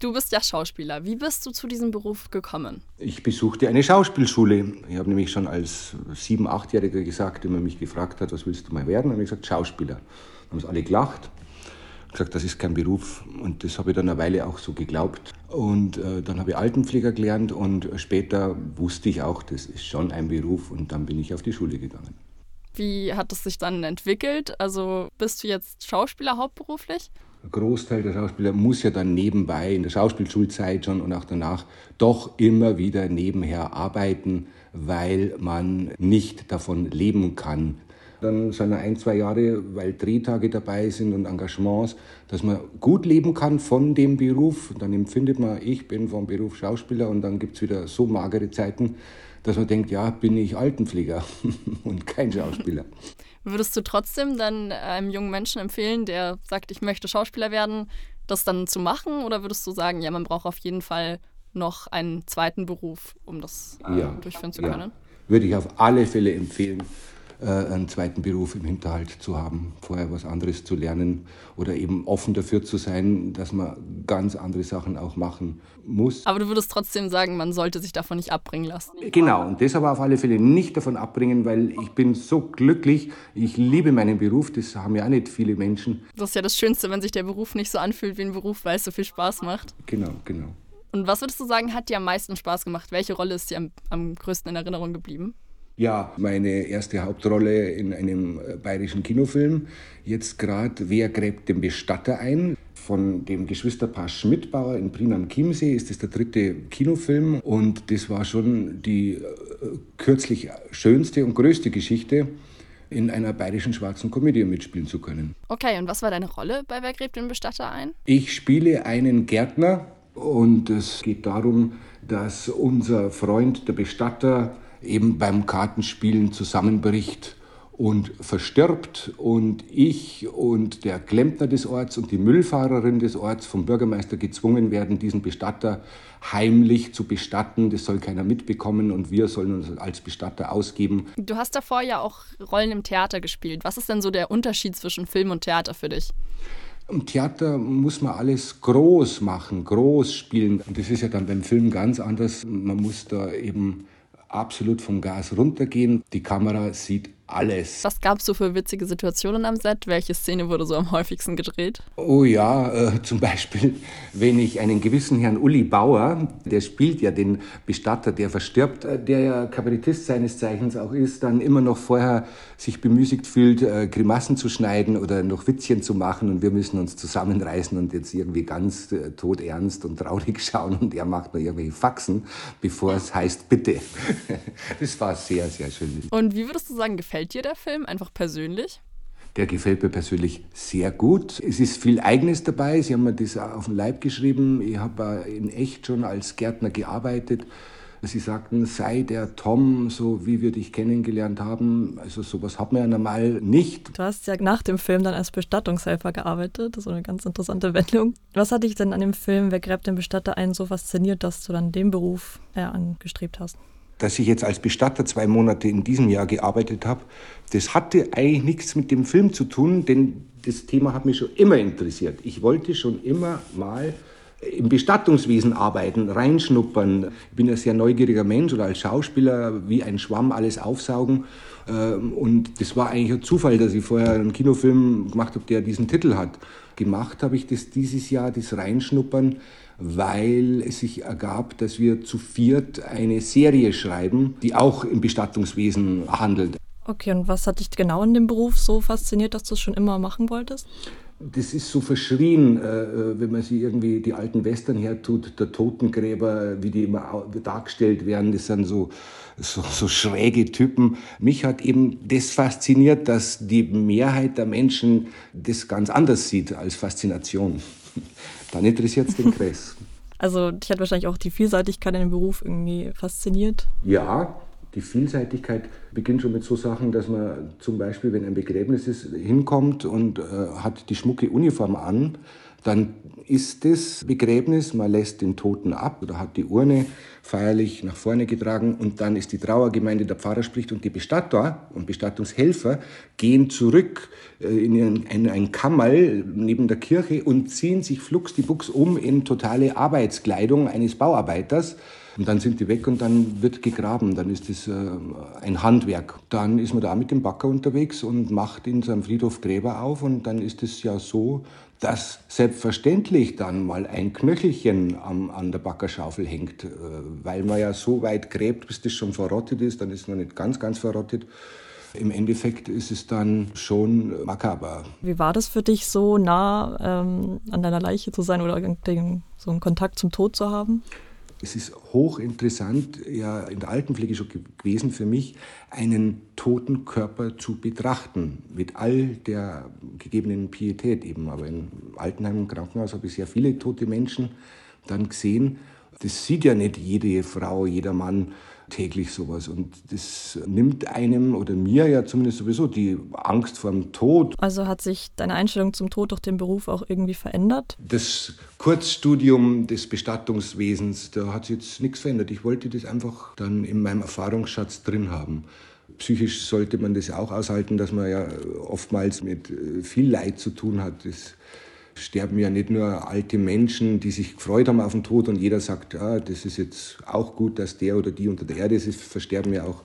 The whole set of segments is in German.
Du bist ja Schauspieler. Wie bist du zu diesem Beruf gekommen? Ich besuchte eine Schauspielschule. Ich habe nämlich schon als sieben-, achtjähriger gesagt, wenn man mich gefragt hat, was willst du mal werden, habe ich gesagt, Schauspieler. Dann haben sie alle gelacht gesagt, das ist kein Beruf. Und das habe ich dann eine Weile auch so geglaubt. Und äh, dann habe ich Altenpfleger gelernt und später wusste ich auch, das ist schon ein Beruf. Und dann bin ich auf die Schule gegangen. Wie hat es sich dann entwickelt? Also bist du jetzt Schauspieler hauptberuflich? Ein Großteil der Schauspieler muss ja dann nebenbei in der Schauspielschulzeit schon und auch danach doch immer wieder nebenher arbeiten, weil man nicht davon leben kann. Dann sind ein, zwei Jahre, weil Drehtage dabei sind und Engagements, dass man gut leben kann von dem Beruf. Dann empfindet man, ich bin vom Beruf Schauspieler und dann gibt es wieder so magere Zeiten, dass man denkt, ja, bin ich Altenpfleger und kein Schauspieler. Würdest du trotzdem dann einem jungen Menschen empfehlen, der sagt, ich möchte Schauspieler werden, das dann zu machen? Oder würdest du sagen, ja, man braucht auf jeden Fall noch einen zweiten Beruf, um das ja, durchführen zu können? Ja. Würde ich auf alle Fälle empfehlen äh, einen zweiten Beruf im Hinterhalt zu haben, vorher was anderes zu lernen oder eben offen dafür zu sein, dass man ganz andere Sachen auch machen muss. Aber du würdest trotzdem sagen, man sollte sich davon nicht abbringen lassen. Genau, und das aber auf alle Fälle nicht davon abbringen, weil ich bin so glücklich, ich liebe meinen Beruf, das haben ja auch nicht viele Menschen. Das ist ja das Schönste, wenn sich der Beruf nicht so anfühlt wie ein Beruf, weil es so viel Spaß macht. Genau, genau. Und was würdest du sagen, hat dir am meisten Spaß gemacht? Welche Rolle ist dir am, am größten in Erinnerung geblieben? Ja, meine erste Hauptrolle in einem äh, bayerischen Kinofilm. Jetzt gerade Wer gräbt den Bestatter ein? Von dem Geschwisterpaar Schmidtbauer in Prien am Chiemsee ist das der dritte Kinofilm und das war schon die äh, kürzlich schönste und größte Geschichte in einer bayerischen schwarzen Komödie mitspielen zu können. Okay, und was war deine Rolle bei Wer gräbt den Bestatter ein? Ich spiele einen Gärtner und es geht darum, dass unser Freund, der Bestatter, eben beim Kartenspielen zusammenbricht und verstirbt und ich und der Klempner des Orts und die Müllfahrerin des Orts vom Bürgermeister gezwungen werden, diesen Bestatter heimlich zu bestatten. Das soll keiner mitbekommen und wir sollen uns als Bestatter ausgeben. Du hast davor ja auch Rollen im Theater gespielt. Was ist denn so der Unterschied zwischen Film und Theater für dich? Im Theater muss man alles groß machen, groß spielen. Und das ist ja dann beim Film ganz anders. Man muss da eben absolut vom Gas runtergehen. Die Kamera sieht alles. Was gab es so für witzige Situationen am Set? Welche Szene wurde so am häufigsten gedreht? Oh ja, äh, zum Beispiel, wenn ich einen gewissen Herrn Uli Bauer, der spielt ja den Bestatter, der verstirbt, äh, der ja Kabarettist seines Zeichens auch ist, dann immer noch vorher sich bemüßigt fühlt, äh, Grimassen zu schneiden oder noch Witzchen zu machen und wir müssen uns zusammenreißen und jetzt irgendwie ganz äh, todernst und traurig schauen und er macht nur irgendwelche Faxen, bevor es heißt, bitte. das war sehr, sehr schön. Und wie würdest du sagen, gefällt gefällt dir der Film einfach persönlich? Der gefällt mir persönlich sehr gut. Es ist viel Eigenes dabei. Sie haben mir das auf den Leib geschrieben. Ich habe in echt schon als Gärtner gearbeitet. Sie sagten, sei der Tom, so wie wir dich kennengelernt haben. Also sowas hat man ja normal nicht. Du hast ja nach dem Film dann als Bestattungshelfer gearbeitet. Das ist eine ganz interessante Wendung. Was hat dich denn an dem Film Wer gräbt den Bestatter ein so fasziniert, dass du dann den Beruf äh, angestrebt hast? Dass ich jetzt als Bestatter zwei Monate in diesem Jahr gearbeitet habe, das hatte eigentlich nichts mit dem Film zu tun, denn das Thema hat mich schon immer interessiert. Ich wollte schon immer mal im Bestattungswesen arbeiten, reinschnuppern. Ich bin ein sehr neugieriger Mensch oder als Schauspieler wie ein Schwamm alles aufsaugen. Ähm, und das war eigentlich ein Zufall, dass ich vorher einen Kinofilm gemacht habe, der diesen Titel hat. Gemacht habe ich das dieses Jahr, das Reinschnuppern, weil es sich ergab, dass wir zu viert eine Serie schreiben, die auch im Bestattungswesen handelt. Okay, und was hat dich genau in dem Beruf so fasziniert, dass du es schon immer machen wolltest? Das ist so verschrien, äh, äh, wenn man sich irgendwie die alten Western hertut, der Totengräber, wie die immer dargestellt werden, das sind so, so, so schräge Typen. Mich hat eben das fasziniert, dass die Mehrheit der Menschen das ganz anders sieht als Faszination. Dann interessiert es den Kress. Also dich hat wahrscheinlich auch die Vielseitigkeit in dem Beruf irgendwie fasziniert. Ja, die Vielseitigkeit beginnt schon mit so Sachen, dass man zum Beispiel, wenn ein Begräbnis ist, hinkommt und äh, hat die schmucke Uniform an, dann ist das Begräbnis, man lässt den Toten ab oder hat die Urne feierlich nach vorne getragen und dann ist die Trauergemeinde, der Pfarrer spricht und die Bestatter und Bestattungshelfer gehen zurück äh, in ein, ein Kammerl neben der Kirche und ziehen sich flugs die Buchs um in totale Arbeitskleidung eines Bauarbeiters. Und dann sind die weg und dann wird gegraben. Dann ist es äh, ein Handwerk. Dann ist man da mit dem Bagger unterwegs und macht in seinem Friedhof Gräber auf. Und dann ist es ja so, dass selbstverständlich dann mal ein Knöchelchen am, an der Baggerschaufel hängt, äh, weil man ja so weit gräbt, bis das schon verrottet ist, dann ist noch nicht ganz, ganz verrottet. Im Endeffekt ist es dann schon makaber. Wie war das für dich, so nah ähm, an deiner Leiche zu sein oder den, so einen Kontakt zum Tod zu haben? Es ist hochinteressant, ja in der Altenpflege schon gewesen für mich, einen toten Körper zu betrachten, mit all der gegebenen Pietät eben. Aber im Altenheim und Krankenhaus habe ich sehr viele tote Menschen dann gesehen. Das sieht ja nicht jede Frau, jeder Mann täglich sowas. Und das nimmt einem oder mir ja zumindest sowieso die Angst vor dem Tod. Also hat sich deine Einstellung zum Tod durch den Beruf auch irgendwie verändert? Das Kurzstudium des Bestattungswesens, da hat sich jetzt nichts verändert. Ich wollte das einfach dann in meinem Erfahrungsschatz drin haben. Psychisch sollte man das auch aushalten, dass man ja oftmals mit äh, viel Leid zu tun hat. Das sterben ja nicht nur alte Menschen, die sich gefreut haben auf den Tod und jeder sagt, ah, das ist jetzt auch gut, dass der oder die unter der Erde ist. Es versterben ja auch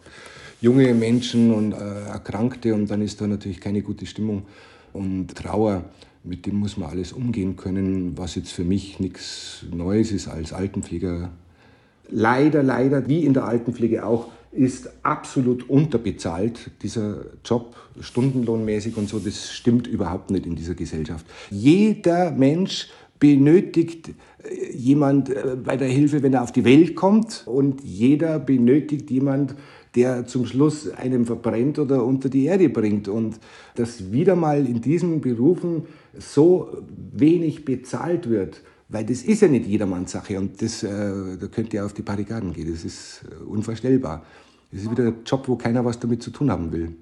junge Menschen und äh, Erkrankte und dann ist da natürlich keine gute Stimmung und Trauer. Mit dem muss man alles umgehen können, was jetzt für mich nichts Neues ist als Altenpfleger. Leider, leider, wie in der Altenpflege auch, ist absolut unterbezahlt, dieser Job, stundenlohnmäßig und so, das stimmt überhaupt nicht in dieser Gesellschaft. Jeder Mensch benötigt äh, jemand äh, bei der Hilfe, wenn er auf die Welt kommt und jeder benötigt jemand, der zum Schluss einem verbrennt oder unter die Erde bringt. Und dass wieder mal in diesen Berufen so wenig bezahlt wird, weil das ist ja nicht jedermanns Sache und das, äh, da könnt ihr auf die Barrikaden gehen. Das ist äh, unvorstellbar. Das ist wieder ein Job, wo keiner was damit zu tun haben will.